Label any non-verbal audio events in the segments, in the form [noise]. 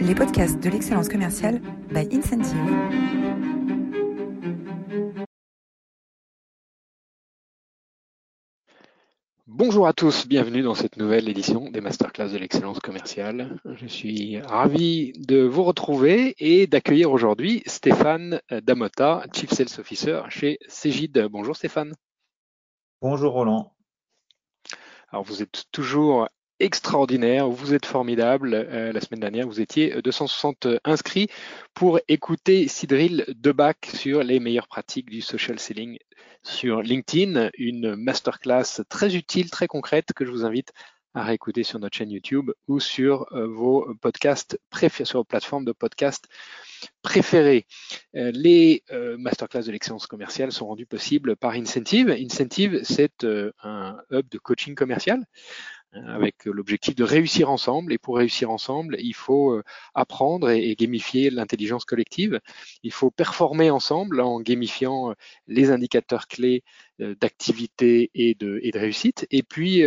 les podcasts de l'excellence commerciale by Incentive. Bonjour à tous, bienvenue dans cette nouvelle édition des Masterclass de l'excellence commerciale. Je suis ravi de vous retrouver et d'accueillir aujourd'hui Stéphane Damota, Chief Sales Officer chez Cégide. Bonjour Stéphane. Bonjour Roland. Alors vous êtes toujours extraordinaire, vous êtes formidable. Euh, la semaine dernière, vous étiez 260 inscrits pour écouter Cydril Debac sur les meilleures pratiques du social selling sur LinkedIn, une masterclass très utile, très concrète que je vous invite à réécouter sur notre chaîne YouTube ou sur euh, vos podcasts préférés, sur vos plateformes de podcasts préférées. Euh, les masterclass de l'excellence commerciale sont rendus possibles par Incentive. Incentive, c'est un hub de coaching commercial avec l'objectif de réussir ensemble. Et pour réussir ensemble, il faut euh, apprendre et, gamifier l'intelligence collective. Il faut performer ensemble en gamifiant euh, les indicateurs clés euh, d'activité et de, réussite. Et puis,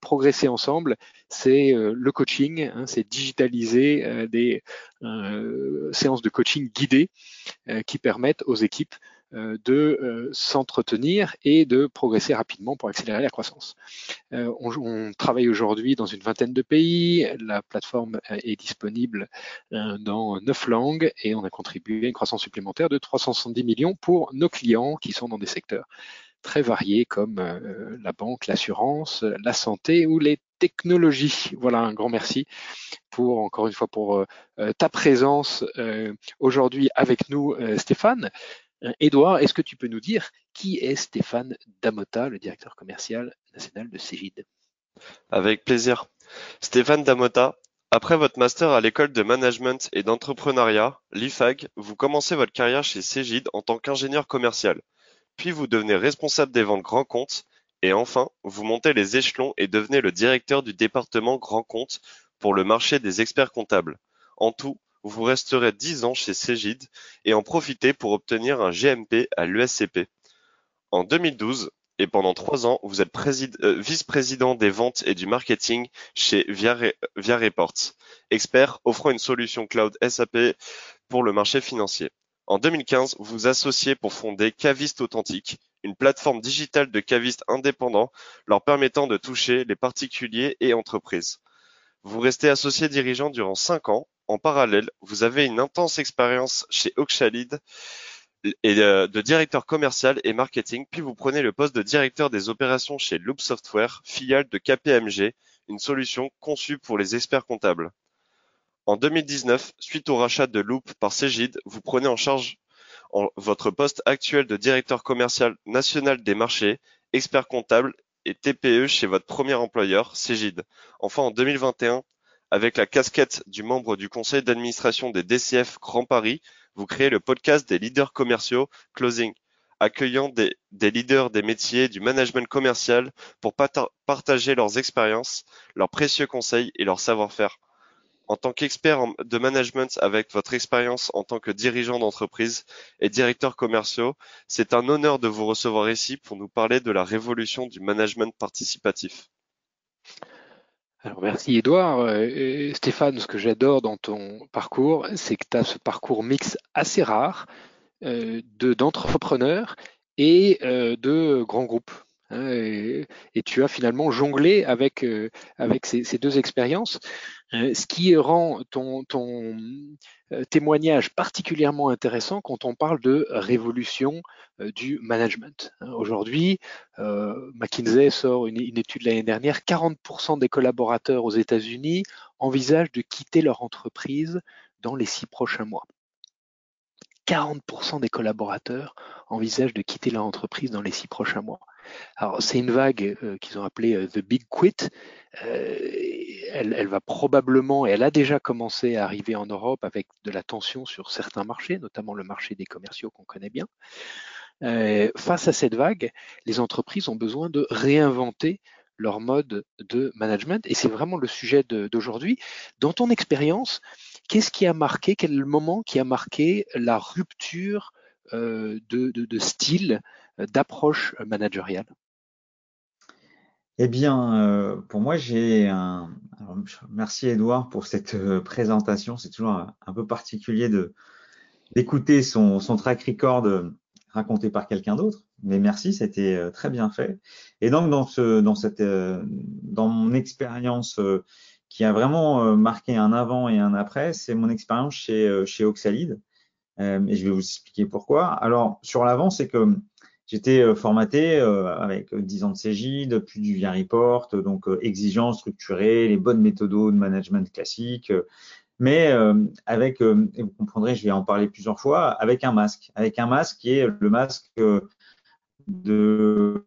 progresser ensemble, c'est le coaching, hein, c'est digitaliser des séances de coaching guidées qui permettent aux équipes de euh, s'entretenir et de progresser rapidement pour accélérer la croissance. Euh, on, travaille aujourd'hui dans une vingtaine de pays, la plateforme est disponible dans neuf langues et on a contribué à une croissance supplémentaire de 370 millions pour nos clients qui sont dans des secteurs très variés comme la banque, l'assurance, la santé ou les technologies. Voilà, un grand merci pour encore une fois pour ta présence aujourd'hui avec nous, Stéphane. Edouard, est-ce que tu peux nous dire qui est Stéphane Damota, le directeur commercial national de Cégide? Avec plaisir. Stéphane Damota, après votre master à l'école de management et d'entrepreneuriat, l'IFAG, vous commencez votre carrière chez Cégide en tant qu'ingénieur commercial. Puis vous devenez responsable des ventes grands comptes et enfin, vous montez les échelons et devenez le directeur du département grands comptes pour le marché des experts comptables. En tout, vous resterez dix ans chez Cégide et en profitez pour obtenir un GMP à l'USCP. En 2012, et pendant trois ans, vous êtes euh, vice-président des ventes et du marketing chez Via, Reports, expert offrant une solution cloud SAP pour le marché financier. En 2015, vous vous associez pour fonder Caviste Authentique, une plateforme digitale de cavistes indépendants leur permettant de toucher les particuliers et entreprises. Vous restez associé dirigeant durant cinq ans en parallèle, vous avez une intense expérience chez Oxalid et euh, de directeur commercial et marketing, puis vous prenez le poste de directeur des opérations chez Loop Software, filiale de KPMG, une solution conçue pour les experts comptables. En 2019, suite au rachat de Loop par Cégide, vous prenez en charge votre poste actuel de directeur commercial national des marchés, expert comptable et TPE chez votre premier employeur, Cégide. Enfin, en 2021, avec la casquette du membre du conseil d'administration des DCF Grand Paris, vous créez le podcast des leaders commerciaux Closing, accueillant des, leaders des métiers du management commercial pour partager leurs expériences, leurs précieux conseils et leur savoir-faire. En tant qu'expert de management avec votre expérience en tant que dirigeant d'entreprise et directeur commerciaux, c'est un honneur de vous recevoir ici pour nous parler de la révolution du management participatif. Alors merci Edouard. Euh, Stéphane, ce que j'adore dans ton parcours, c'est que tu as ce parcours mix assez rare euh, d'entrepreneurs et euh, de grands groupes. Hein, et, tu as finalement jonglé avec, euh, avec ces, deux expériences, ce qui rend ton, ton témoignage particulièrement intéressant quand on parle de révolution euh, du management. Hein, aujourd'hui, euh, McKinsey sort une, étude l'année dernière, 40% des collaborateurs aux États-Unis envisagent de quitter leur entreprise dans les six prochains mois. 40% des collaborateurs envisagent de quitter leur entreprise dans les six prochains mois. Alors c'est une vague euh, qu'ils ont appelée The Big Quit. elle, elle, va probablement, et elle a déjà commencé à arriver en Europe avec de la tension sur certains marchés, notamment le marché des commerciaux qu'on connaît bien. Euh, face à cette vague, les entreprises ont besoin de réinventer leur mode de management et c'est vraiment le sujet d'aujourd'hui. Dans ton expérience, qu'est-ce qui a marqué, quel est le moment qui a marqué la rupture euh, de, style, d'approche managériale? Eh bien, pour moi, j'ai un. merci Edouard pour cette présentation. C'est toujours un, peu particulier de d'écouter son, son track record raconté par quelqu'un d'autre. Mais merci, c'était très bien fait. Et donc dans ce, dans cette, dans mon expérience qui a vraiment marqué un avant et un après, c'est mon expérience chez chez Oxalide. et je vais vous expliquer pourquoi. Alors sur l'avant, c'est que J'étais euh, formaté euh, avec 10 ans de CJ, plus du via report, donc euh, exigeant, structuré, les bonnes méthodes de management classiques, mais avec, et vous comprendrez, je vais en parler plusieurs fois, avec un masque, avec un masque qui est le masque de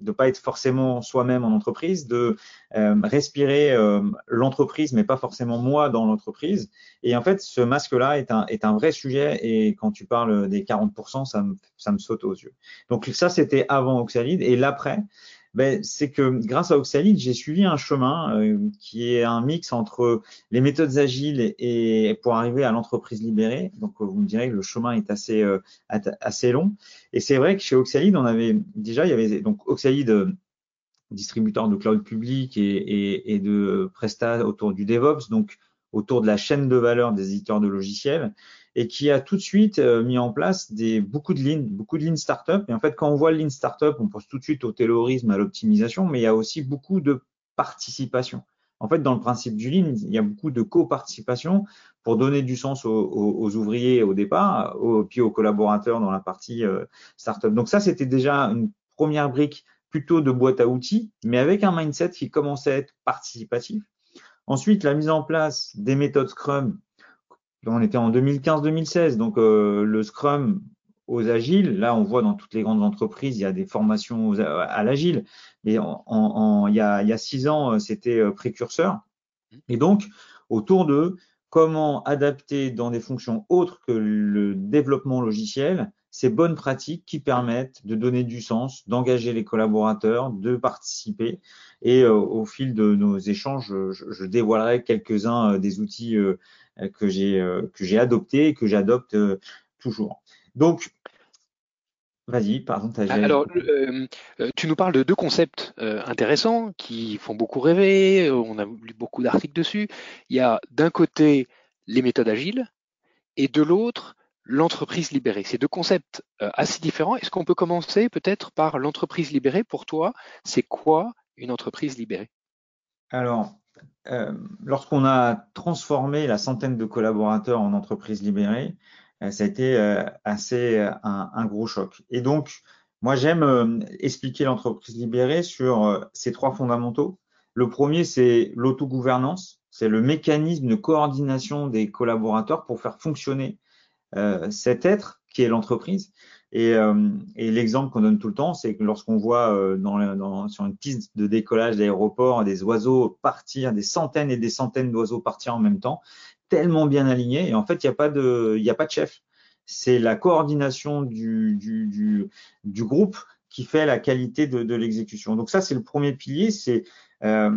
ne pas être forcément soi-même en entreprise, de euh, respirer euh, l'entreprise, mais pas forcément moi dans l'entreprise. Et en fait, ce masque-là est un, est un vrai sujet. Et quand tu parles des 40%, ça me, ça me saute aux yeux. Donc ça, c'était avant Oxalide. Et l'après, ben, c'est que grâce à Oxalide, j'ai suivi un chemin euh, qui est un mix entre les méthodes agiles et, pour arriver à l'entreprise libérée. Donc, vous me direz que le chemin est assez euh, assez long. Et c'est vrai que chez Oxalide, on avait déjà, il y avait donc Oxalide euh, distributeur de cloud public et, et, et de Presta autour du DevOps, donc autour de la chaîne de valeur des éditeurs de logiciels et qui a tout de suite euh, mis en place des, beaucoup de lignes, beaucoup de lignes startup. Et en fait, quand on voit le lean startup, on pense tout de suite au taylorisme, à l'optimisation, mais il y a aussi beaucoup de participation. En fait, dans le principe du lean, il y a beaucoup de coparticipation pour donner du sens aux, ouvriers au départ, puis aux collaborateurs dans la partie euh, startup. Donc ça, c'était déjà une première brique plutôt de boîte à outils, mais avec un mindset qui commençait à être participatif. Ensuite, la mise en place des méthodes Scrum on était en 2015-2016, donc euh, le Scrum aux agiles. Là, on voit dans toutes les grandes entreprises, il y a des formations à l'agile. Mais il, y a, six ans, euh, c'était euh, précurseur. Et donc, autour de comment adapter dans des fonctions autres que le développement logiciel ces bonnes pratiques qui permettent de donner du sens, d'engager les collaborateurs, de participer. Et au fil de nos échanges, je, je dévoilerai quelques-uns des outils euh, que j'ai euh, que j'ai adopté et que j'adopte euh, toujours. Donc Vas-y, pardon. As Alors, tu nous parles de deux concepts intéressants qui font beaucoup rêver. On a lu beaucoup d'articles dessus. Il y a d'un côté les méthodes agiles et de l'autre l'entreprise libérée. Ces deux concepts assez différents. Est-ce qu'on peut commencer peut-être par l'entreprise libérée? Pour toi, c'est quoi une entreprise libérée? Alors, euh, lorsqu'on a transformé la centaine de collaborateurs en entreprise libérée, euh, ça a été euh, assez un, gros choc. Et donc, moi, j'aime expliquer l'entreprise libérée sur ces trois fondamentaux. Le premier, c'est l'autogouvernance, c'est le mécanisme de coordination des collaborateurs pour faire fonctionner cet être qui est l'entreprise. Et, euh, et l'exemple qu'on donne tout le temps, c'est que lorsqu'on voit euh, dans, dans, sur une piste de décollage d'aéroport des oiseaux partir, des centaines et des centaines d'oiseaux partir en même temps, tellement bien alignés, et en fait, il n'y a pas de, a pas de chef. C'est la coordination du, du, du, du, groupe qui fait la qualité de, de l'exécution. Donc ça, c'est le premier pilier, c'est euh,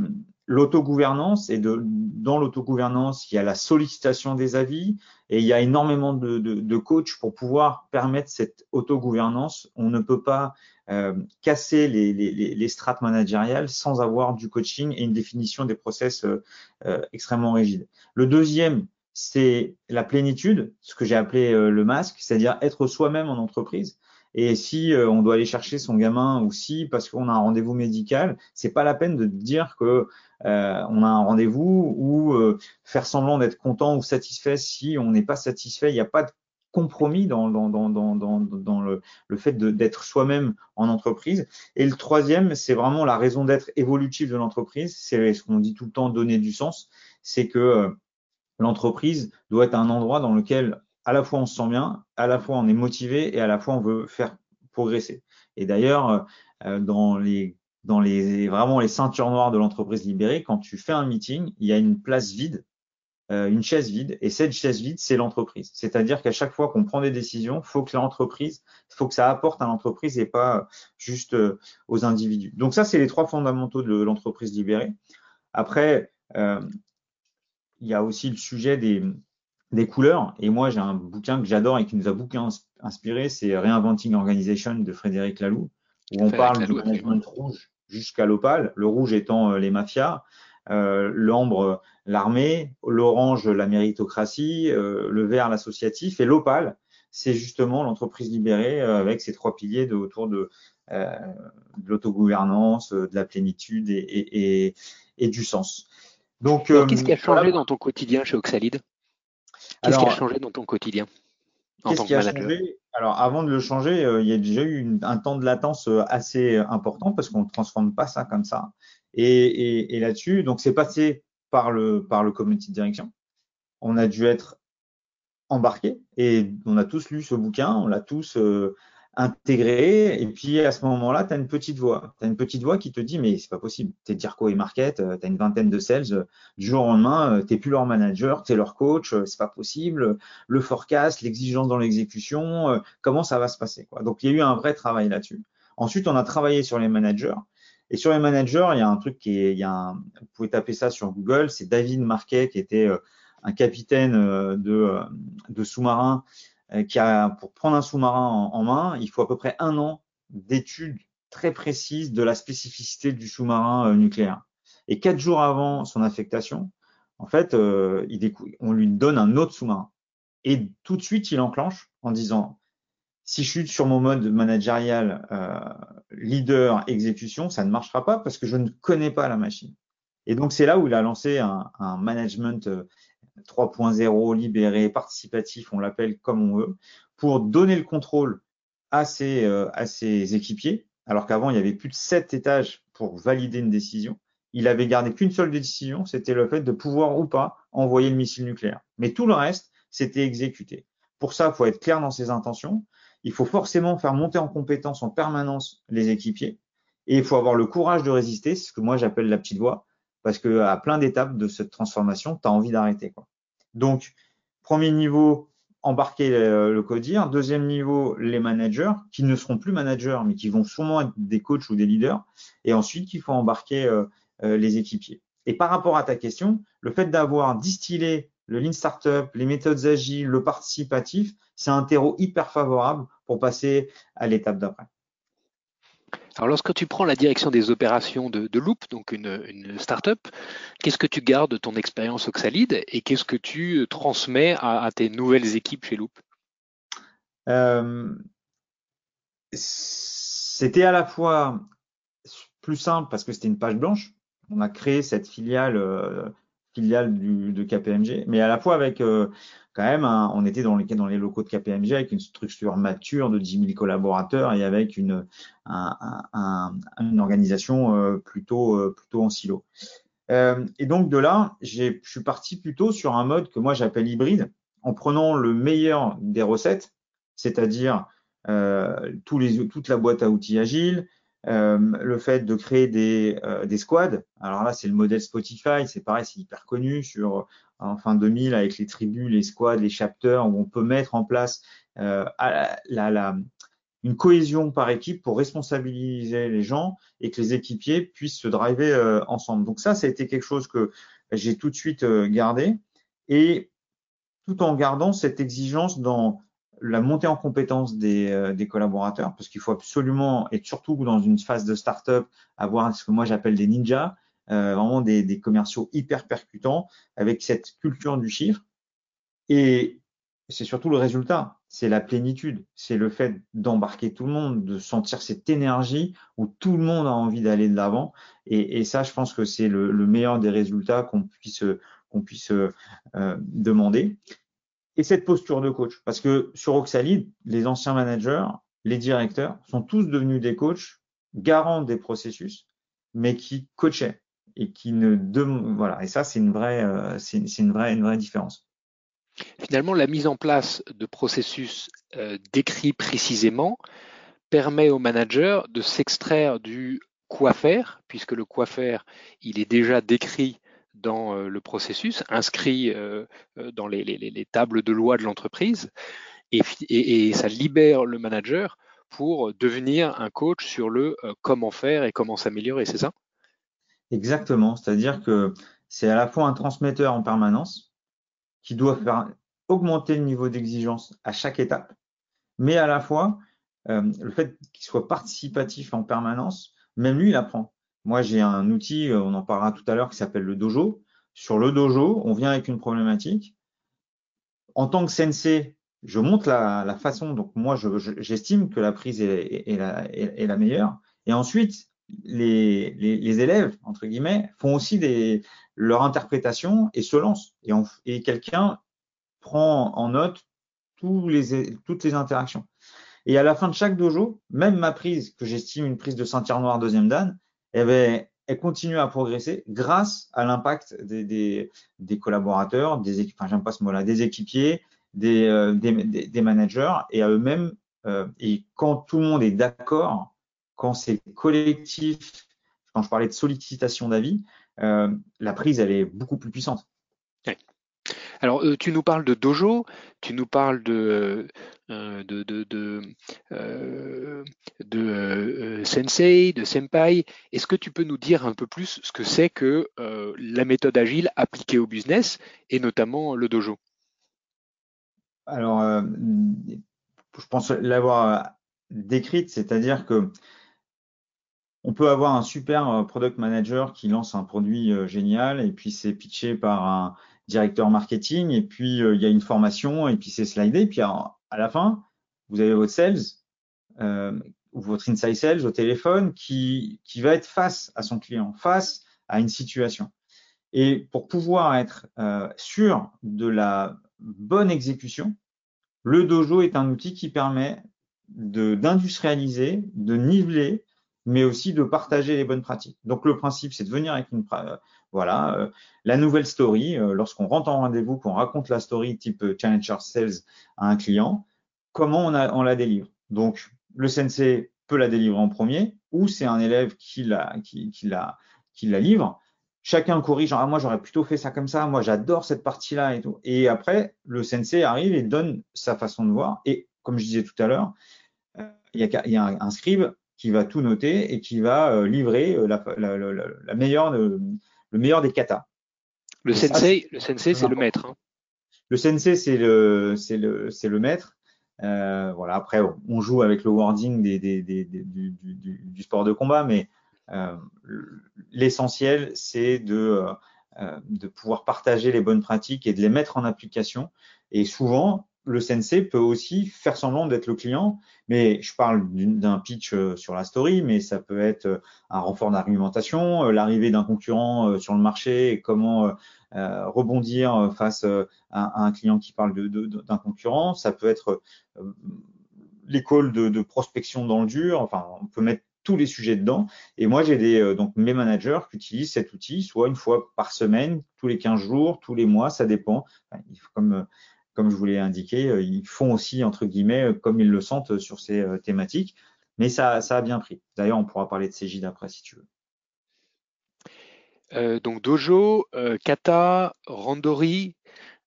l'autogouvernance et de, dans l'autogouvernance, il y a la sollicitation des avis et il y a énormément de, de, coachs pour pouvoir permettre cette autogouvernance. On ne peut pas euh, casser les, les, les, strates managériales sans avoir du coaching et une définition des process euh, euh, extrêmement rigides. Le deuxième, c'est la plénitude, ce que j'ai appelé le masque, c'est-à-dire être soi-même en entreprise. Et si euh, on doit aller chercher son gamin ou si parce qu'on a un rendez-vous médical, c'est pas la peine de dire que euh, on a un rendez-vous ou euh, faire semblant d'être content ou satisfait si on n'est pas satisfait. Il n'y a pas de compromis dans, dans, dans, dans, dans le, le fait d'être soi-même en entreprise. Et le troisième, c'est vraiment la raison d'être évolutive de l'entreprise. C'est ce qu'on dit tout le temps, donner du sens. C'est que l'entreprise doit être un endroit dans lequel à la fois on se sent bien, à la fois on est motivé et à la fois on veut faire progresser. Et d'ailleurs, euh, dans les dans les vraiment les ceintures noires de l'entreprise libérée, quand tu fais un meeting, il y a une place vide, euh, une chaise vide, et cette chaise vide, c'est l'entreprise. C'est-à-dire qu'à chaque fois qu'on prend des décisions, faut que l'entreprise, faut que ça apporte à l'entreprise et pas juste euh, aux individus. Donc ça, c'est les trois fondamentaux de l'entreprise libérée. Après, il y a aussi le sujet des, des couleurs. Et moi, j'ai un bouquin que j'adore et qui nous a beaucoup inspiré, c'est Reinventing Organization de Frédéric Laloux, où on parle du management rouge, jusqu'à l'opale, le rouge étant les mafias, l'ambre l'armée, l'orange la méritocratie, le vert l'associatif et l'opale c'est justement l'entreprise libérée avec ses trois piliers de, autour de, de l'autogouvernance, de la plénitude et, et, et, du sens. Donc, qu'est-ce qui a changé dans ton quotidien chez Oxalide? Qu'est-ce qui a changé dans ton quotidien en tant que manager? changé? Alors, avant de le changer, il y a déjà eu un temps de latence assez important parce qu'on ne transforme pas ça comme ça. Et, et là-dessus, donc c'est passé par le par le comité de direction. On a dû être embarqué et on a tous lu ce bouquin, on l'a tous intégré. Et puis à ce moment-là, tu as une petite voix. Tu as une petite voix qui te dit Mais c'est pas possible. Tu es Dirco et Market, euh, tu as une vingtaine de sales. Euh, du jour au lendemain, euh, tu plus leur manager, tu es leur coach. C'est pas possible. Le forecast, l'exigence dans l'exécution, comment ça va se passer quoi. Donc il y a eu un vrai travail là-dessus. Ensuite, on a travaillé sur les managers. Et sur les managers, il y a un truc qui est, il y a un, vous pouvez taper ça sur Google, c'est David Marquet qui était un capitaine de, de sous-marin qui a, pour prendre un sous-marin en, main, il faut à peu près un an d'études très précises de la spécificité du sous-marin euh, nucléaire. Et quatre jours avant son affectation, en fait, euh, on lui donne un autre sous-marin. Et tout de suite, il enclenche en disant, si je suis sur mon mode managérial leader exécution, ça ne marchera pas parce que je ne connais pas la machine. Et donc c'est là où il a lancé un, un management 3.0, libéré, participatif, on l'appelle comme on veut, pour donner le contrôle à ses, euh, à ses équipiers, alors qu'avant, il y avait plus de sept étages pour valider une décision. Il avait gardé qu'une seule décision, c'était le fait de pouvoir ou pas envoyer le missile nucléaire. Mais tout le reste, c'était exécuté. Pour ça, il faut être clair dans ses intentions. Il faut forcément faire monter en compétence en permanence les équipiers. Et il faut avoir le courage de résister, ce que moi j'appelle la petite voix parce que à plein d'étapes de cette transformation, tu as envie d'arrêter. Donc, premier niveau, embarquer le, le, codir. Deuxième niveau, les managers, qui ne seront plus managers, mais qui vont sûrement être des coachs ou des leaders. Et ensuite, il faut embarquer euh, euh, les équipiers. Et par rapport à ta question, le fait d'avoir distillé le Lean Startup, les méthodes agiles, le participatif, c'est un terreau hyper favorable pour passer à l'étape d'après. Alors, lorsque tu prends la direction des opérations de, Loop, donc une, start-up, qu'est-ce que tu gardes de ton expérience Oxalide et qu'est-ce que tu transmets à, tes nouvelles équipes chez Loop? Euh, C'était à la fois plus simple parce que c'était une page blanche. On a créé cette filiale, euh, filiale du, de KPMG, mais à la fois avec euh, quand même, on était dans les, dans les locaux de KPMG avec une structure mature de 10 000 collaborateurs et avec une, une organisation euh, plutôt, euh, plutôt en silo. Euh, et donc de là, je suis parti plutôt sur un mode que moi j'appelle hybride, en prenant le meilleur des recettes, c'est-à-dire les, toute la boîte à outils agile, euh, le fait de créer des, euh, des squads. Alors là, c'est le modèle Spotify, c'est pareil, c'est hyper connu sur en fin 2000 avec les tribus, les squads, les chapters, où on peut mettre en place euh, la, la, une cohésion par équipe pour responsabiliser les gens et que les équipiers puissent se driver euh, ensemble. Donc ça, ça a été quelque chose que j'ai tout de suite gardé et tout en gardant cette exigence dans la montée en compétence des, euh, des collaborateurs, parce qu'il faut absolument, et surtout dans une phase de start-up, avoir ce que moi j'appelle des ninjas, euh, vraiment des, commerciaux hyper percutants, avec cette culture du chiffre. Et c'est surtout le résultat, c'est la plénitude, c'est le fait d'embarquer tout le monde, de sentir cette énergie où tout le monde a envie d'aller de l'avant. Et, et, ça, je pense que c'est le, le, meilleur des résultats qu'on puisse qu'on puisse euh, demander et cette posture de coach. Parce que sur Oxalide, les anciens managers, les directeurs sont tous devenus des coachs garants des processus, mais qui coachaient et qui ne voilà. Et ça, c'est une vraie, euh, c'est une vraie, une vraie différence. Finalement, la mise en place de processus euh, décrits précisément permet aux managers de s'extraire du quoi faire, puisque le quoi faire, il est déjà décrit dans euh, le processus, inscrit euh, euh, dans les, tables de loi de l'entreprise, et, ça libère le manager pour devenir un coach sur le comment faire et comment s'améliorer, c'est ça? Exactement, c'est-à-dire que c'est à la fois un transmetteur en permanence qui doit faire augmenter le niveau d'exigence à chaque étape, mais à la fois le fait qu'il soit participatif en permanence, même lui, il apprend. Moi, j'ai un outil, on en parlera tout à l'heure, qui s'appelle le dojo. Sur le dojo, on vient avec une problématique. En tant que sensei, je montre la, façon, donc moi, j'estime que la prise est, la, meilleure. Et ensuite, les, élèves, entre guillemets, font aussi des, leur interprétation et se lancent. Et, et quelqu'un prend en note tous les, toutes les interactions. Et à la fin de chaque dojo, même ma prise, que j'estime une prise de ceinture noire deuxième dan, eh ben, elle continue à progresser grâce à l'impact des, des, collaborateurs, des enfin j'aime pas ce mot-là, des équipiers, des, euh, des, managers et à eux-mêmes. Euh, et quand tout le monde est d'accord, quand c'est collectif, quand je parlais de sollicitation d'avis, euh, la prise elle est beaucoup plus puissante. Alors, euh, tu nous parles de dojo, tu nous parles de, euh, euh, de sensei, de senpai. Est-ce que tu peux nous dire un peu plus ce que c'est que la méthode agile appliquée au business et notamment le dojo? Alors, je pense l'avoir décrite, c'est-à-dire que on peut avoir un super product manager qui lance un produit génial et puis c'est pitché par un, directeur marketing, et puis euh, il y a une formation, et puis c'est slidé, et puis à, la fin, vous avez votre sales euh, ou votre inside sales au téléphone qui, qui va être face à son client, face à une situation. Et pour pouvoir être euh, sûr de la bonne exécution, le dojo est un outil qui permet d'industrialiser, de, niveler, mais aussi de partager les bonnes pratiques. Donc le principe, c'est de venir avec une, voilà, euh, la nouvelle story, euh, lorsqu'on rentre en rendez-vous, qu'on raconte la story type euh, Challenger Sales à un client, comment on, a, on la délivre. Donc, le sensei peut la délivrer en premier, ou c'est un élève qui la, qui, qui, la, qui la livre. Chacun corrige, ah, moi j'aurais plutôt fait ça comme ça, moi j'adore cette partie-là et tout. Et après, le sensei arrive et donne sa façon de voir. Et comme je disais tout à l'heure, il y a, y a un, scribe qui va tout noter et qui va livrer la, la, la, la meilleure le meilleur des katas. Le sensei, le sensei, c'est le maître. Hein. Le sensei, c'est le, c'est le, c'est le maître. Euh, voilà. Après, on joue avec le wording des, des, des, du, du, du, sport de combat, mais euh, l'essentiel, c'est de, euh, de pouvoir partager les bonnes pratiques et de les mettre en application. Et souvent, le sensei peut aussi faire semblant d'être le client, mais je parle d'un pitch euh, sur la story, mais ça peut être euh, un renfort d'argumentation, euh, l'arrivée d'un concurrent sur le marché et comment rebondir face à, un client qui parle d'un concurrent. Ça peut être l'école de, prospection dans le dur. Enfin, on peut mettre tous les sujets dedans. Et moi, j'ai des donc mes managers qui utilisent cet outil, soit une fois par semaine, tous les 15 jours, tous les mois, ça dépend. Comme je vous l'ai indiqué, euh, ils font aussi, entre guillemets, euh, comme ils le sentent sur ces euh, thématiques. Mais ça, ça a bien pris. D'ailleurs, on pourra parler de CJ après si tu veux. donc Dojo, Kata, Randori.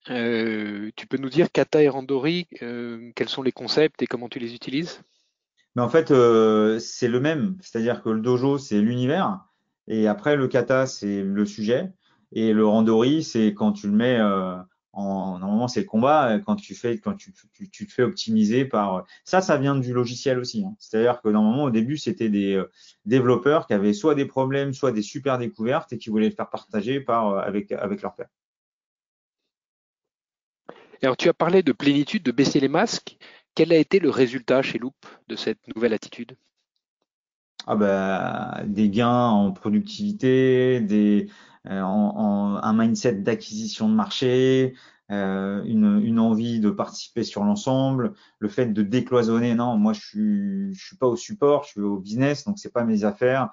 tu peux nous dire Kata et Randori, quels sont les concepts et comment tu les utilises? Mais en fait, c'est le même. C'est-à-dire que le Dojo, c'est l'univers. Et après, le Kata, c'est le sujet. Et le Randori, c'est quand tu le mets normalement c'est le combat euh, quand tu fais quand tu, tu, te fais optimiser par euh, ça ça vient du logiciel aussi hein. c'est à dire que normalement au début c'était des euh, développeurs qui avaient soit des problèmes soit des super découvertes et qui voulaient le faire partager par avec avec leur père. Alors tu as parlé de plénitude de baisser les masques. Quel a été le résultat chez Loop de cette nouvelle attitude? Ah ben, des gains en productivité, des, euh, en, un mindset d'acquisition de marché, euh, une, une, envie de participer sur l'ensemble, le fait de décloisonner. Non, moi je suis, je suis pas au support, je suis au business, donc c'est pas mes affaires.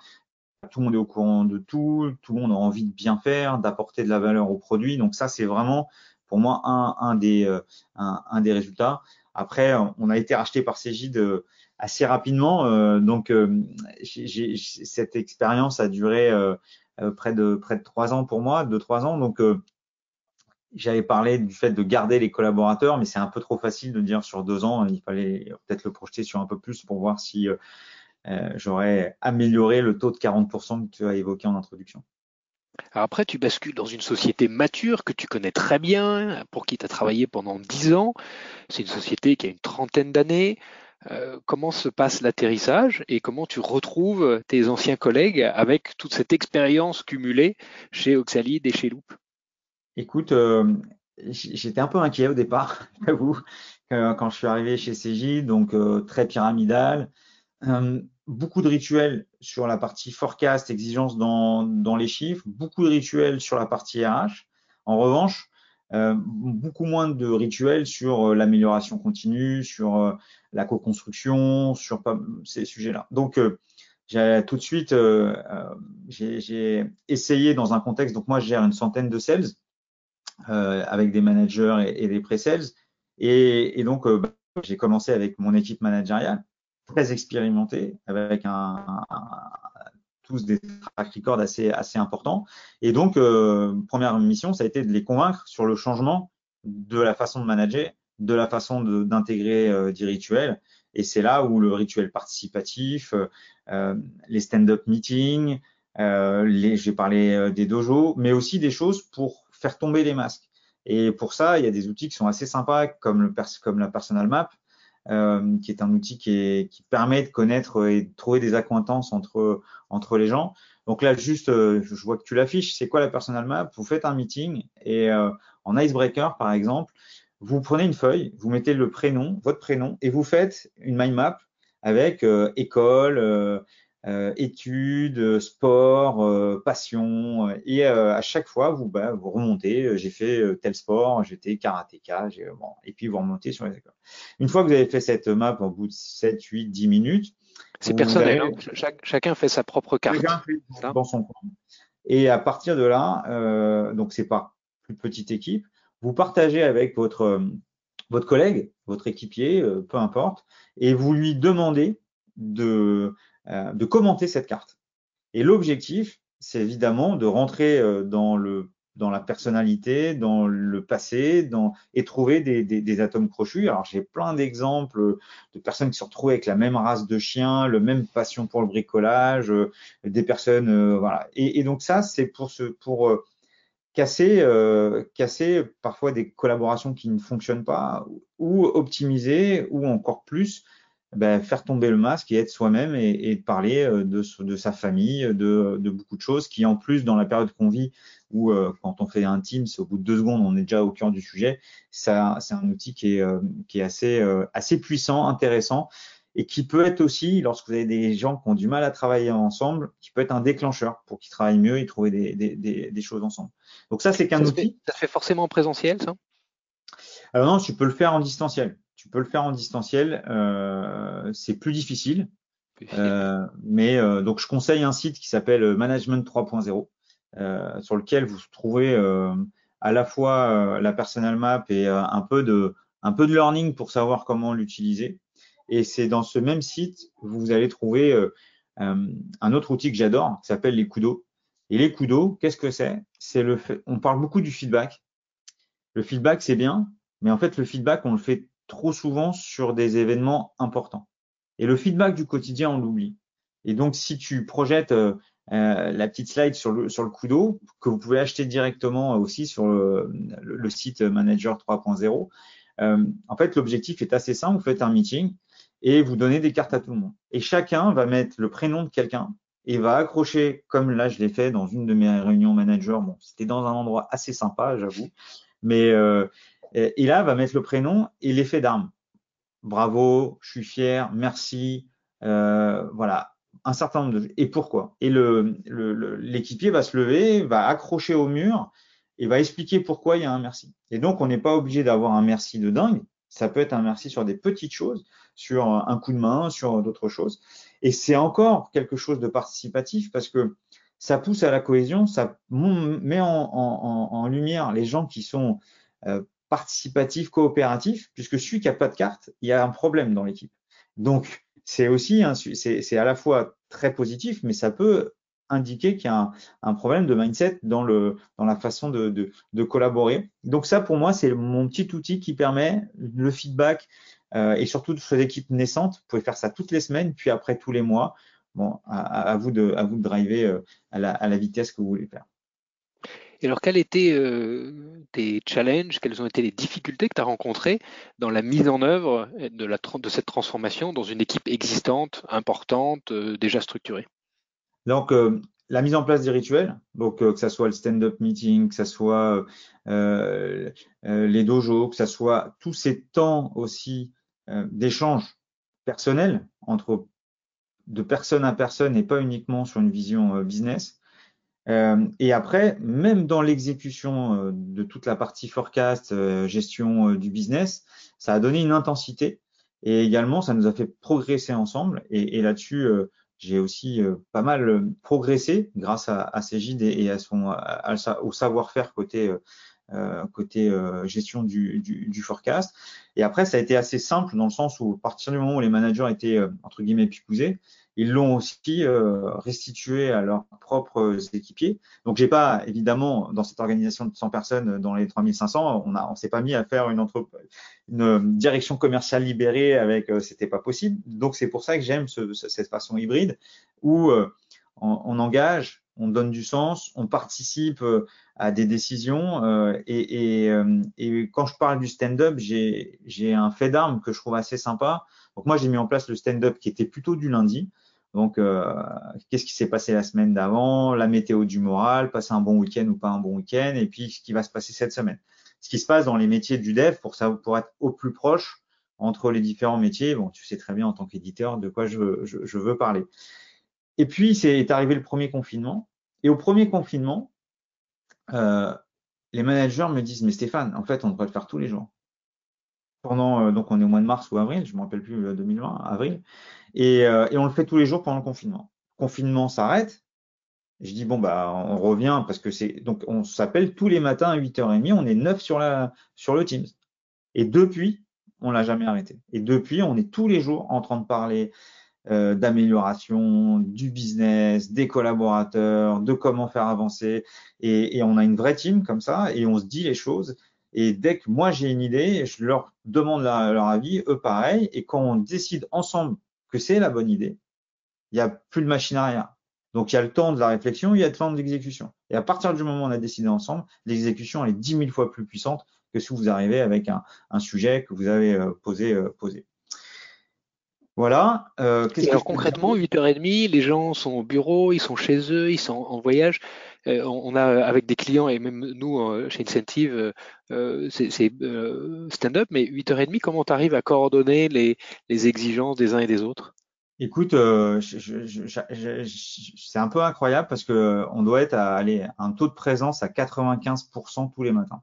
Tout le monde est au courant de tout, tout le monde a envie de bien faire, d'apporter de la valeur au produit. Donc ça, c'est vraiment pour moi un, un des, euh, un, un, des résultats. Après, on a été racheté par Cégide assez rapidement, euh, donc cette expérience a duré euh, près de près de trois ans pour moi, deux trois ans. Donc euh, j'avais parlé du fait de garder les collaborateurs, mais c'est un peu trop facile de dire sur deux ans. Il fallait peut-être le projeter sur un peu plus pour voir si euh, j'aurais amélioré le taux de 40% que tu as évoqué en introduction. après, tu bascules dans une société mature que tu connais très bien, pour qui tu as travaillé pendant dix ans. C'est une société qui a une trentaine d'années. Euh, comment se passe l'atterrissage et comment tu retrouves tes anciens collègues avec toute cette expérience cumulée chez Oxalide et chez Loop? Écoute, euh, j'étais un peu inquiet au départ, [laughs] j'avoue, quand je suis arrivé chez CJ, donc euh, très pyramidal. beaucoup de rituels sur la partie forecast, exigence dans, dans les chiffres, beaucoup de rituels sur la partie RH. En revanche, euh, beaucoup moins de rituels sur euh, l'amélioration continue, sur euh, la co-construction, sur ces sujets-là. Donc, j'ai tout de suite, j'ai essayé dans un contexte, donc moi je gère une centaine de sales avec des managers et, des pré-sales, et, donc bah, j'ai commencé avec mon équipe managériale très expérimentée, avec un, des track records assez, assez importants. Et donc, euh, première mission, ça a été de les convaincre sur le changement de la façon de manager, de la façon d'intégrer euh, des rituels. Et c'est là où le rituel participatif, euh, les stand-up meetings, les, j'ai parlé des dojos, mais aussi des choses pour faire tomber les masques. Et pour ça, il y a des outils qui sont assez sympas, comme, le, comme la personal map, euh, qui est un outil qui, est, qui, permet de connaître et de trouver des accointances entre, entre les gens. Donc là, juste, euh, je vois que tu l'affiches, c'est quoi la personal map? Vous faites un meeting et euh, en icebreaker, par exemple, vous prenez une feuille, vous mettez le prénom, votre prénom, et vous faites une mind map avec école, euh, études, sport, euh, passion, euh, et à chaque fois vous, bah, vous remontez. J'ai fait tel sport, j'étais karatéka, bon, et puis vous remontez sur les écoles. Une fois que vous avez fait cette map au bout de 7, 8, 10 minutes, c'est personnel. Hein. chacun fait sa propre carte. Chacun fait dans son coin. Et à partir de là, euh, donc c'est pas plus petite équipe, vous partagez avec votre votre collègue, votre équipier, peu importe, et vous lui demandez de euh, de commenter cette carte. Et l'objectif, c'est évidemment de rentrer euh, dans le dans la personnalité, dans le passé, dans, et trouver des, des, des atomes crochus. Alors j'ai plein d'exemples de personnes qui se retrouvent avec la même race de chiens, le même passion pour le bricolage, euh, des personnes, voilà. Et, et, donc ça, c'est pour ce, pour casser, casser parfois des collaborations qui ne fonctionnent pas, ou optimiser, ou encore plus ben, faire tomber le masque et être soi-même et, et, parler euh, de, de, sa famille, de, de, beaucoup de choses qui, en plus, dans la période qu'on vit, où euh, quand on fait un Teams, au bout de deux secondes, on est déjà au cœur du sujet, ça, c'est un outil qui est, euh, qui est assez, assez puissant, intéressant et qui peut être aussi, lorsque vous avez des gens qui ont du mal à travailler ensemble, qui peut être un déclencheur pour qu'ils travaillent mieux et trouver des, des, des, des choses ensemble. Donc ça, c'est qu'un outil. ça se fait forcément en présentiel, ça? Alors non, tu peux le faire en distanciel tu peux le faire en distanciel. Euh, c'est plus difficile. Euh, mais euh, donc je conseille un site qui s'appelle Management 3.0 euh, sur lequel vous trouvez euh, à la fois la personal map et un peu de un peu de learning pour savoir comment l'utiliser. Et c'est dans ce même site vous allez trouver un autre outil que j'adore qui s'appelle les Kudo. Et les Kudo, qu'est-ce que c'est? C'est le fait, on parle beaucoup du feedback. Le feedback c'est bien, mais en fait le feedback on le fait trop souvent sur des événements importants. Et le feedback du quotidien, on l'oublie. Et donc, si tu projettes euh, euh, la petite slide sur le, sur le d'eau, que vous pouvez acheter directement aussi sur le, site Manager 3.0, euh, en fait, l'objectif est assez simple. Vous faites un meeting et vous donnez des cartes à tout le monde. Et chacun va mettre le prénom de quelqu'un et va accrocher, comme là, je l'ai fait dans une de mes réunions manager. Bon, c'était dans un endroit assez sympa, j'avoue. Mais et là, va mettre le prénom et l'effet d'arme. Bravo, je suis fier, merci. Euh, voilà, un certain nombre de. Et pourquoi? Et l'équipier le, va se lever, va accrocher au mur et va expliquer pourquoi il y a un merci. Et donc, on n'est pas obligé d'avoir un merci de dingue. Ça peut être un merci sur des petites choses, sur un coup de main, sur d'autres choses. Et c'est encore quelque chose de participatif parce que ça pousse à la cohésion, ça met en, en, en lumière les gens qui sont euh, participatif, coopératif, puisque celui qui a pas de carte, il y a un problème dans l'équipe. Donc, c'est aussi, c'est à la fois très positif, mais ça peut indiquer qu'il y a un, problème de mindset dans, le, dans la façon de, de, de collaborer. Donc ça, pour moi, c'est mon petit outil qui permet le feedback euh, et surtout de ces équipes naissantes. Vous pouvez faire ça toutes les semaines, puis après tous les mois. Bon, à, à vous de, à vous de driver euh, à, la, à la vitesse que vous voulez faire. Et alors, quels étaient tes challenges, quelles ont été les difficultés que tu as rencontrées dans la mise en œuvre de, cette transformation dans une équipe existante, importante, déjà structurée? Donc, la mise en place des rituels, donc que ça soit le stand-up meeting, que ça soit les dojos, que ça soit tous ces temps aussi d'échange personnel entre de personne à personne et pas uniquement sur une vision euh, business. Euh, et après, même dans l'exécution euh, de toute la partie forecast, gestion du business, ça a donné une intensité et également ça nous a fait progresser ensemble. Et, là-dessus, j'ai aussi pas mal progressé grâce à, à Cégide et, à son, au savoir-faire côté côté gestion du, du, du, forecast. Et après, ça a été assez simple dans le sens où, à partir du moment où les managers étaient entre guillemets picousés, ils l'ont aussi euh, restitué à leurs propres équipiers. Donc, j'ai pas, évidemment, dans cette organisation de 100 personnes, dans les 3500, on a, on s'est pas mis à faire une, une direction commerciale libérée avec, euh, c'était pas possible. Donc, c'est pour ça que j'aime ce, cette façon hybride où euh, on, engage, on donne du sens, on participe euh, à des décisions. et, et, et, quand je parle du stand-up, j'ai un fait d'arme que je trouve assez sympa. Donc, moi, j'ai mis en place le stand-up qui était plutôt du lundi. Donc, euh, qu'est-ce qui s'est passé la semaine d'avant, la météo du moral, passer un bon week-end ou pas un bon week-end, et puis ce qui va se passer cette semaine. Ce qui se passe dans les métiers du dev pour ça, pour être au plus proche entre les différents métiers. Bon, tu sais très bien en tant qu'éditeur de quoi je, veux parler. Et puis, c'est arrivé le premier confinement. Et au premier confinement, euh, les managers me disent, mais Stéphane, en fait, on devrait le faire tous les jours pendant, euh, donc on est au mois de mars ou avril, je me rappelle plus, 2020, euh, avril, et, euh, et, on le fait tous les jours pendant le confinement. Le confinement s'arrête. Je dis bon bah on revient parce que c'est donc on s'appelle tous les matins à 8h30, on est neuf sur la sur le Teams. Et depuis, on l'a jamais arrêté. Et depuis, on est tous les jours en train de parler euh, d'amélioration, du business, des collaborateurs, de comment faire avancer. Et, on a une vraie team comme ça et on se dit les choses. Et dès que moi j'ai une idée, je leur demande leur avis, eux pareil. Et quand on décide ensemble que c'est la bonne idée, il n'y a plus de machine arrière. Donc il y a le temps de la réflexion, il y a le temps de l'exécution. Et à partir du moment où on a décidé ensemble, l'exécution est dix mille fois plus puissante que si vous arrivez avec un, un sujet que vous avez euh, posé, euh, posé. Voilà. Euh, alors concrètement, 8h30, les gens sont au bureau, ils sont chez eux, ils sont en voyage. Euh, on a avec des clients et même nous euh, chez Incentive, euh, c'est stand-up, mais 8h30, comment tu arrives à coordonner les, exigences des uns et des autres? Écoute, c'est un peu incroyable parce que on doit être à aller un taux de présence à 95% tous les matins.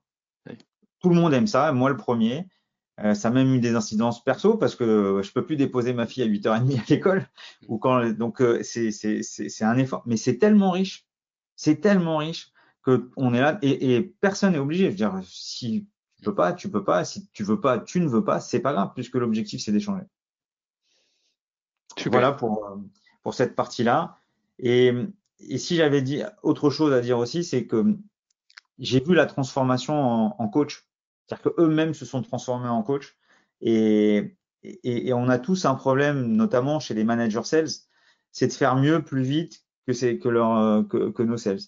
Tout le monde aime ça, moi le premier. Ça a même eu des incidences perso parce que je peux plus déposer ma fille à 8h30 à l'école ou quand donc c'est un effort mais c'est tellement riche c'est tellement riche que on est là et, personne n'est obligé. Je veux dire, si tu peux pas, tu peux pas. Si tu veux pas, tu ne veux pas. C'est pas grave, puisque l'objectif c'est d'échanger. Voilà pour pour cette partie-là. Et, et si j'avais dit autre chose à dire aussi, c'est que j'ai vu la transformation en, coach. C'est-à-dire qu'eux-mêmes se sont transformés en coach. Et, et, et, on a tous un problème, notamment chez les managers sales, c'est de faire mieux, plus vite que c'est que, leur, euh, que, que, nos sales.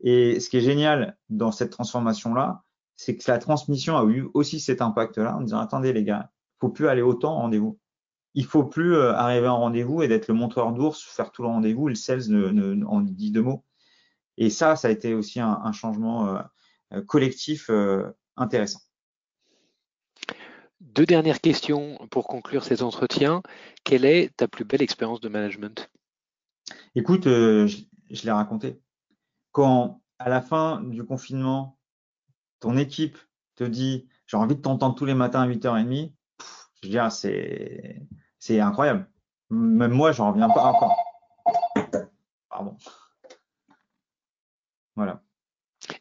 Et ce qui est génial dans cette transformation-là, c'est que la transmission a eu aussi cet impact-là en disant attendez les gars, il faut plus aller autant en rendez-vous. Il faut plus euh, arriver en rendez-vous et d'être le montreur d'ours, faire tout le rendez-vous. Le sales ne, ne, en dit deux mots. Et ça, ça a été aussi un, un changement euh, collectif intéressant. Deux dernières questions pour conclure ces entretiens. Quelle est ta plus belle expérience de management? Écoute, euh, je, l'ai raconté. Quand, à la fin du confinement, ton équipe te dit j'ai envie de t'entendre tous les matins à 8h30, je veux dire, c'est, c'est incroyable. Même moi, j'en reviens pas encore. Pardon. Voilà.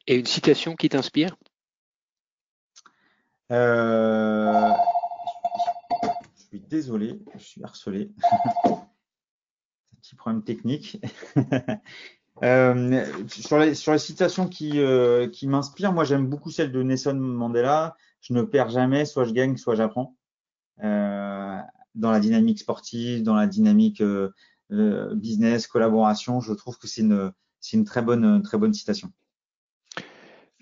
Et une citation qui t'inspire? Euh, Je suis désolé, je suis harcelé. [laughs] petit problème technique. [laughs] euh, sur, les, sur les citations qui, euh, qui m'inspirent, moi j'aime beaucoup celle de Nelson Mandela. Je ne perds jamais, soit je gagne, soit j'apprends. Euh, dans la dynamique sportive, dans la dynamique euh, euh, business, collaboration, je trouve que c'est une, une très bonne, très bonne citation.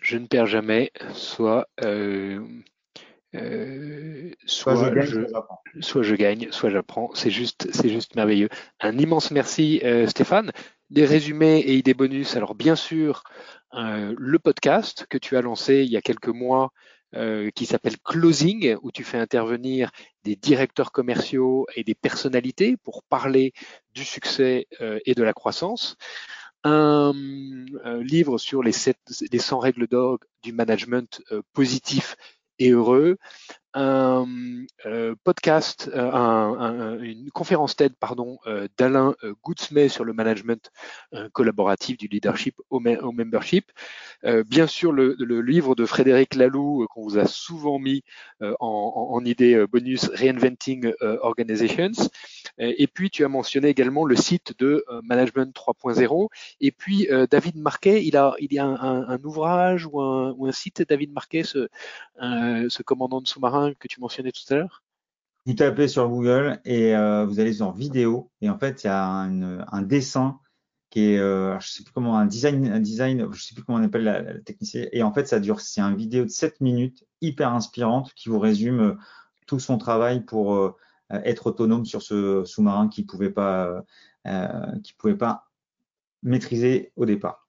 je ne perds jamais, soit soit, je gagne, soit j'apprends. C'est juste, c'est juste merveilleux. Un immense merci, Stéphane. Des résumés et idées bonus. Alors bien sûr, le podcast que tu as lancé il y a quelques mois euh, qui s'appelle Closing, où tu fais intervenir des directeurs commerciaux et des personnalités pour parler du succès euh, et de la croissance. Un, livre sur les, les 100 règles d'or du management euh, positif et heureux un euh, podcast, euh, une conférence TED pardon euh, d'Alain Goudsmet sur le management collaboratif du leadership au, membership. bien sûr le, livre de Frédéric Laloux qu'on vous a souvent mis en, en, idée bonus Reinventing Organizations. Et puis tu as mentionné également le site de Management 3.0. Et puis David Marquet, il a il y a un, ouvrage ou un, site David Marquet, ce, commandant de sous-marin que tu mentionnais tout à l'heure? Vous tapez sur Google et euh, vous allez sur vidéo et en fait il y a un, dessin qui est, euh, je sais plus comment, un design, un design, je sais plus comment on appelle la, la technicien. Et en fait, ça dure, c'est un vidéo de 7 minutes, hyper inspirante, qui vous résume euh, tout son travail pour être autonome sur ce sous-marin qui pouvait pas, qui pouvait pas maîtriser au départ.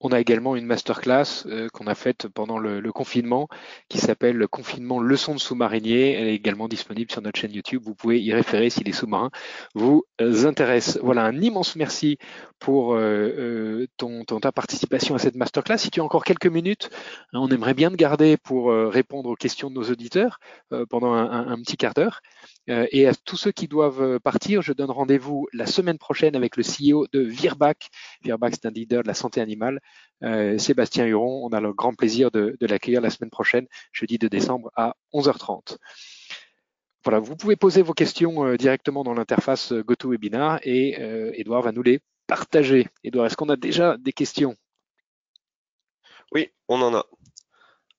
On a également une masterclass euh, qu'on a faite pendant le, confinement qui s'appelle le confinement leçon de sous-marinier. Elle est également disponible sur notre chaîne YouTube. Vous pouvez y référer si les sous-marins vous euh, intéressent. Voilà, un immense merci pour euh, ton, ta participation à cette masterclass. Si tu as encore quelques minutes, hein, on aimerait bien te garder pour répondre aux questions de nos auditeurs pendant un petit quart d'heure. Euh, et à tous ceux qui doivent euh, partir, je donne rendez-vous la semaine prochaine avec le CEO de Virbac. Virbac, c'est un leader de la santé animale. Euh, Sébastien Huron, on a le grand plaisir de, l'accueillir la semaine prochaine, jeudi de décembre à 11h30. Voilà, vous pouvez poser vos questions directement dans l'interface GoToWebinar et Edouard va nous les partager. Edouard, est-ce qu'on a déjà des questions? Oui, on en a.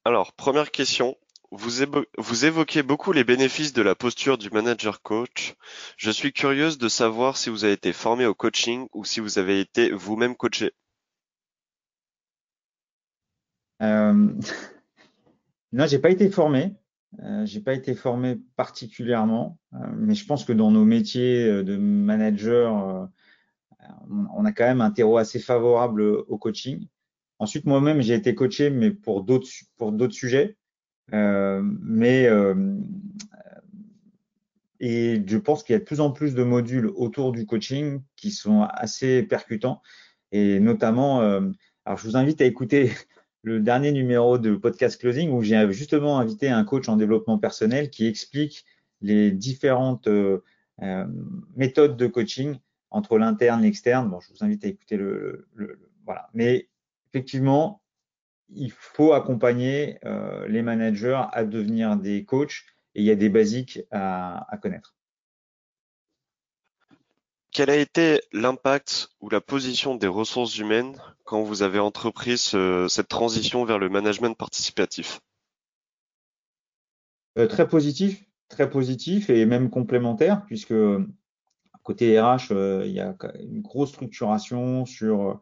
Alors, première question. Vous, évoquez beaucoup les bénéfices de la posture du manager coach. Je suis curieuse de savoir si vous avez été formé au coaching ou si vous avez été vous-même coaché. Euh... [laughs] Non, j'ai pas été formé. Euh, j'ai pas été formé particulièrement, euh, mais je pense que dans nos métiers euh, de manager, on a quand même un terreau assez favorable au coaching. Ensuite, moi-même, j'ai été coaché, mais pour d'autres sujets. Euh, mais euh, et je pense qu'il y a de plus en plus de modules autour du coaching qui sont assez percutants. Et notamment, euh, alors je vous invite à écouter [laughs] le dernier numéro de Podcast Closing où j'ai justement invité un coach en développement personnel qui explique les différentes euh, méthodes de coaching entre l'interne et l'externe. Bon, je vous invite à écouter le, le, le, voilà. Mais effectivement, il faut accompagner euh, les managers à devenir des coachs et il y a des basiques à, connaître. Quel a été l'impact ou la position des ressources humaines quand vous avez entrepris cette transition vers le management participatif? Euh, Très positif, très positif et même complémentaire puisque côté RH, euh, il y a une grosse structuration sur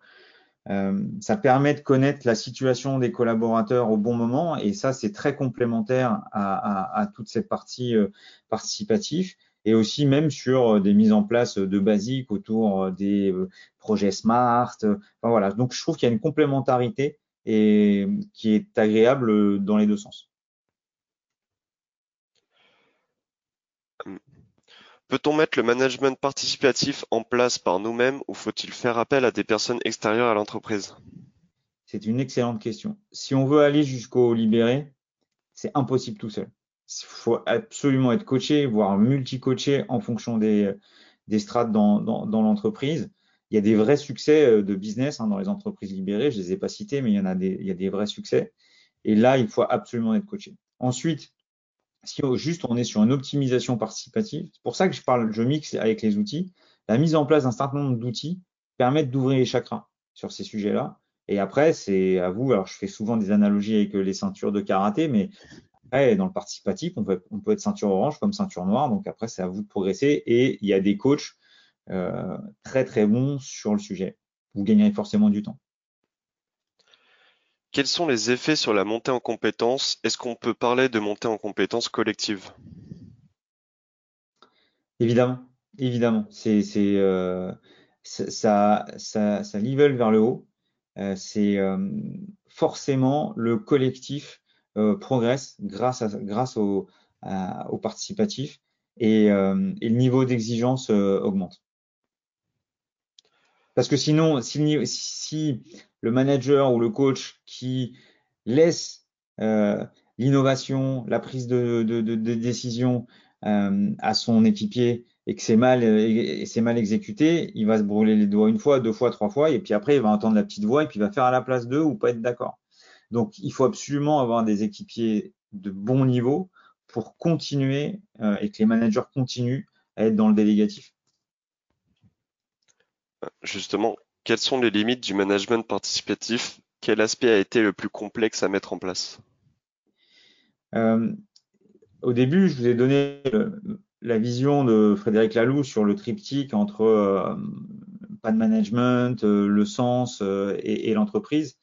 ça permet de connaître la situation des collaborateurs au bon moment et ça, c'est très complémentaire à, à, à, toute cette partie euh, participative et aussi même sur euh, des mises en place de basiques autour des projets smart. Enfin, voilà. Donc, je trouve qu'il y a une complémentarité et qui est agréable dans les deux sens. Peut-on mettre le management participatif en place par nous-mêmes ou faut-il faire appel à des personnes extérieures à l'entreprise? C'est une excellente question. Si on veut aller jusqu'au libéré, c'est impossible tout seul. Il faut absolument être coaché, voire multi-coaché en fonction des, strates dans, dans, l'entreprise. Il y a des vrais succès euh, de business hein, dans les entreprises libérées, je ne les ai pas cités, mais il y en a des, il y a des vrais succès. Et là, il faut absolument être coaché. Ensuite, si juste on est sur une optimisation participative, c'est pour ça que je parle, je mixe avec les outils. La mise en place d'un certain nombre d'outils permet d'ouvrir les chakras sur ces sujets-là. Et après, c'est à vous. Alors, je fais souvent des analogies avec les ceintures de karaté, mais dans le participatif, on peut, on peut être ceinture orange comme ceinture noire. Donc après, c'est à vous de progresser. Et il y a des coachs euh, très très bons sur le sujet. Vous gagnerez forcément du temps. Quels sont les effets sur la montée en compétences? Est-ce qu'on peut parler de montée en compétences collective? Évidemment, évidemment. C'est, c'est, euh, ça, ça, ça level vers le haut. Euh, c'est euh, forcément le collectif euh, progresse grâce, à, grâce au, au participatif et, et, le niveau d'exigence augmente. Parce que sinon, si, si, le manager ou le coach qui laisse euh, l'innovation, la prise de, de, de, de décision euh, à son équipier et que c'est mal, et c'est mal exécuté, il va se brûler les doigts une fois, deux fois, trois fois, et puis après il va entendre la petite voix et puis il va faire à la place d'eux ou pas être d'accord. Donc il faut absolument avoir des équipiers de bon niveau pour continuer euh, et que les managers continuent à être dans le délégatif. Justement, quelles sont les limites du management participatif? Quel aspect a été le plus complexe à mettre en place? Euh, Au début, je vous ai donné la vision de Frédéric Laloux sur le triptyque entre euh, pas de management, euh, le sens euh, et, et l'entreprise.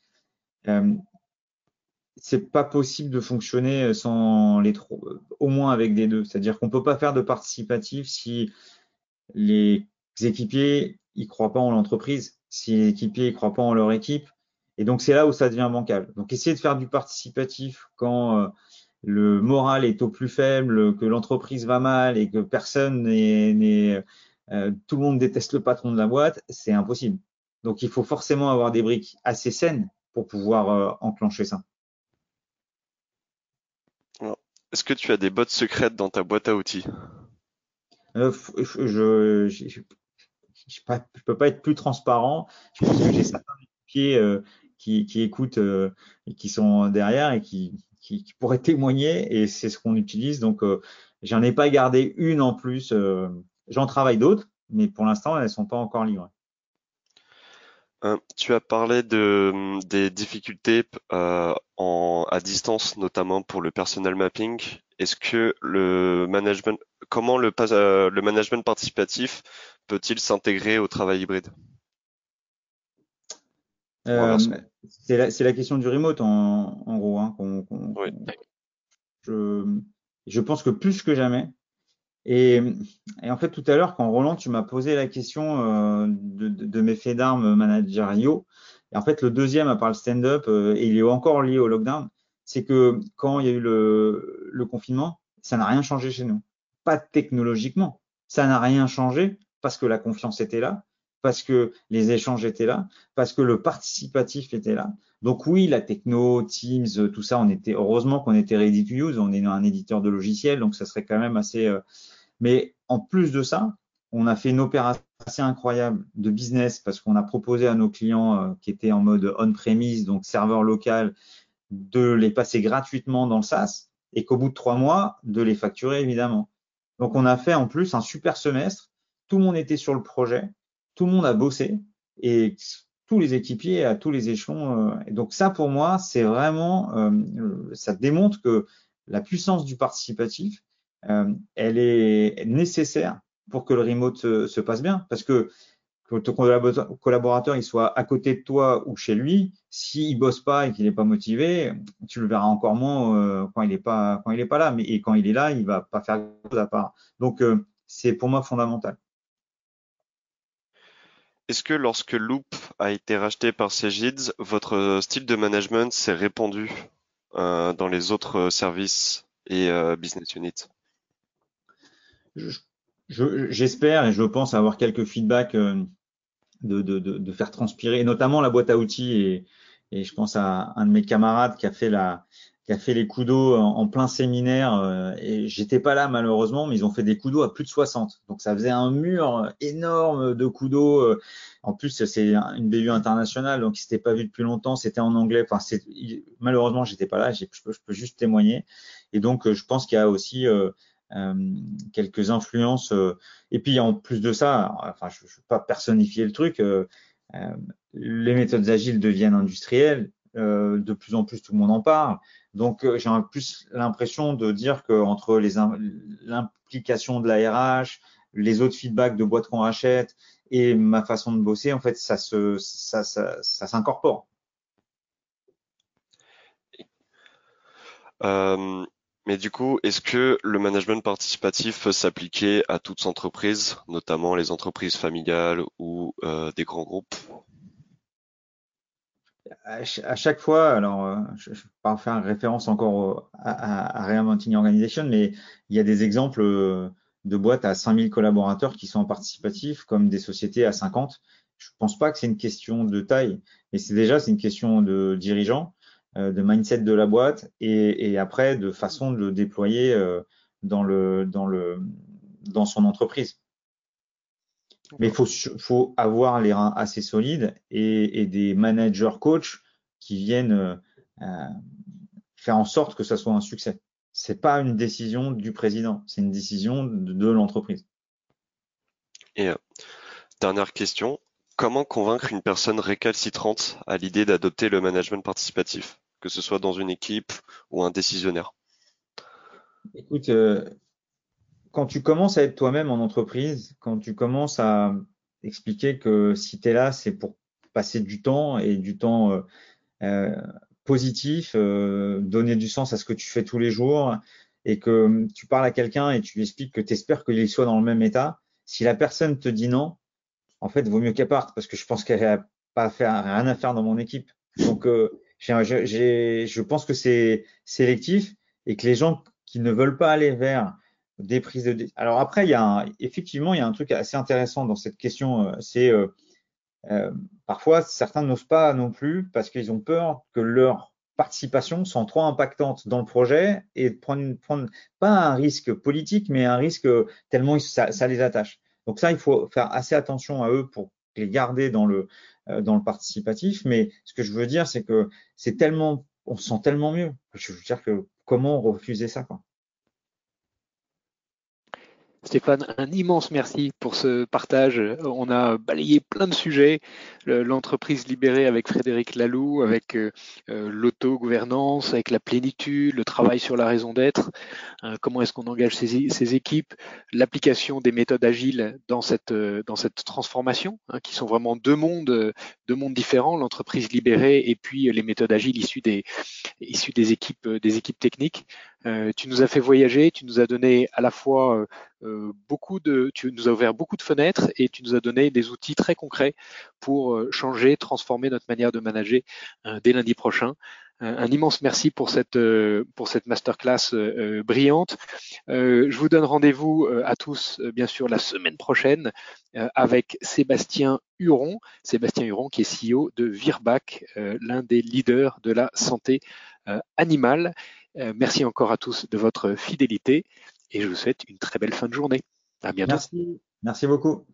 Euh, c'est pas possible de fonctionner sans les trois, au moins avec des deux. C'est-à-dire qu'on peut pas faire de participatif si les équipiers ils croient pas en l'entreprise, si les équipiers ils croient pas en leur équipe. Et donc c'est là où ça devient bancal. Donc essayer de faire du participatif quand euh, le moral est au plus faible, que l'entreprise va mal et que personne n'est, euh, tout le monde déteste le patron de la boîte, c'est impossible. Donc il faut forcément avoir des briques assez saines pour pouvoir euh, enclencher ça. Est-ce que tu as des bottes secrètes dans ta boîte à outils? Euh, je, je, je ne peux pas être plus transparent. Je pense que j'ai certains équipiers euh, qui, qui, écoutent euh, et qui sont derrière et qui, qui, pourraient témoigner et c'est ce qu'on utilise. Donc, euh, j'en ai pas gardé une en plus. J'en travaille d'autres, mais pour l'instant, elles sont pas encore livrées. Tu as parlé de, des difficultés en, à distance, notamment pour le personnel mapping. Est-ce que le management, comment le, le management participatif peut-il s'intégrer au travail hybride? Euh, C'est la, la, question du remote en, en gros. Hein, qu oui. je, je pense que plus que jamais, et, et, en fait, tout à l'heure, quand Roland, tu m'as posé la question euh, de, de, de, mes faits d'armes managériaux, et en fait, le deuxième, à part le stand-up, euh, et il est encore lié au lockdown, c'est que quand il y a eu le, le confinement, ça n'a rien changé chez nous. Pas technologiquement. Ça n'a rien changé parce que la confiance était là, parce que les échanges étaient là, parce que le participatif était là. Donc oui, la techno, Teams, tout ça, on était heureusement qu'on était ready to use, on est un éditeur de logiciels, donc ça serait quand même assez. Euh... Mais en plus de ça, on a fait une opération assez incroyable de business parce qu'on a proposé à nos clients euh, qui étaient en mode on-premise, donc serveur local, de les passer gratuitement dans le SaaS et qu'au bout de trois mois, de les facturer évidemment. Donc on a fait en plus un super semestre. Tout le monde était sur le projet, tout le monde a bossé et tous les équipiers à tous les échelons. Euh, donc ça, pour moi, c'est vraiment, euh, ça démontre que la puissance du participatif, euh, elle est nécessaire pour que le remote se, se passe bien, parce que que ton collaborateur il soit à côté de toi ou chez lui, s'il bosse pas et qu'il n'est pas motivé, tu le verras encore moins quand il n'est pas quand il est pas là. Mais et quand il est là, il va pas faire grand chose à part. Donc c'est pour moi fondamental. Est-ce que lorsque Loop a été racheté par Cegids, votre style de management s'est répandu euh, dans les autres services et euh, business units? J'espère et je pense avoir quelques feedbacks euh, de, de, de, de, faire transpirer, notamment la boîte à outils. Et, et, je pense à un de mes camarades qui a fait la, qui a fait les coups d'eau en, plein séminaire. Euh, et j'étais pas là malheureusement, mais ils ont fait des coups d'eau à plus de 60. Donc ça faisait un mur énorme de coups d'eau. Euh, en plus, c'est une BU internationale, donc ils s'étaient pas vu depuis longtemps. C'était en anglais. Enfin, malheureusement, j'étais pas là. Je peux, juste témoigner. Et donc, je pense qu'il y a aussi euh, euh, quelques influences. Euh, et puis en plus de ça, enfin, je ne veux pas personnifier le truc, euh, les méthodes agiles deviennent industrielles. de plus en plus, tout le monde en parle. Donc, j'ai plus l'impression de dire que entre l'implication de la RH, les autres feedbacks de boîtes qu'on rachète et ma façon de bosser, en fait, ça se, ça, ça, ça s'incorpore. Euh, mais du coup, est-ce que le management participatif peut s'appliquer à toutes entreprises, notamment les entreprises familiales ou euh, des grands groupes? À, chaque fois, alors euh, je ne vais pas faire référence encore à, à, Reinventing Organization, mais il y a des exemples euh, de boîtes à 5000 collaborateurs qui sont en participatif, comme des sociétés à 50. Je ne pense pas que c'est une question de taille, mais c'est déjà c'est une question de dirigeants euh, de mindset de la boîte et, après de façon de le déployer dans, le, dans, le, dans son entreprise. Mais il faut, faut avoir les reins assez solides et, des managers coachs qui viennent euh, faire en sorte que ça soit un succès. C'est pas une décision du président, c'est une décision de, l'entreprise. Et dernière question, comment convaincre une personne récalcitrante à l'idée d'adopter le management participatif que ce soit dans une équipe ou un décisionnaire? Écoute, euh, quand tu commences à être toi-même en entreprise, quand tu commences à expliquer que si tu es là, c'est pour passer du temps et du temps euh, euh, positif, donner du sens à ce que tu fais tous les jours, et que tu parles à quelqu'un et tu lui expliques que tu espères qu'il soit dans le même état, si la personne te dit non, en fait, vaut mieux qu'elle parte parce que je pense qu'elle n'a pas rien à faire dans mon équipe. Donc, je pense que c'est sélectif et que les gens qui ne veulent pas aller vers Alors après, il y a effectivement, il y a un truc assez intéressant dans cette question. Euh, c'est euh, euh, parfois certains n'osent pas non plus parce qu'ils ont peur que leur participation soit trop impactante dans le projet et de prendre, prendre pas un risque politique, mais un risque tellement ça, ça les attache. Donc ça, il faut faire assez attention à eux pour les garder dans le euh, dans le participatif. Mais ce que je veux dire, c'est que c'est tellement, on se sent tellement mieux. Je veux dire que comment refuser ça, quoi. Stéphane, un immense merci pour ce partage. On a balayé plein de sujets, l'entreprise libérée avec Frédéric Laloux, avec euh, euh, l'autogouvernance, avec la plénitude, le travail sur la raison d'être, euh, comment est-ce qu'on engage ses, équipes, l'application des méthodes agiles dans cette, transformation, hein, qui sont vraiment deux mondes, deux mondes différents, l'entreprise libérée et puis les méthodes agiles issues des équipes techniques. Tu nous as fait voyager, tu nous as donné à la fois euh, beaucoup de, tu nous as ouvert beaucoup de fenêtres et tu nous as donné des outils très concrets pour euh, changer, transformer notre manière de manager euh, dès lundi prochain. Un immense merci pour cette pour cette masterclass brillante. je vous donne rendez-vous à tous, bien sûr, la semaine prochaine avec Sébastien Huron. Sébastien Huron, qui est CEO de Virbac, l'un des leaders de la santé animale. Merci encore à tous de votre fidélité et je vous souhaite une très belle fin de journée. À bientôt. Merci, merci beaucoup.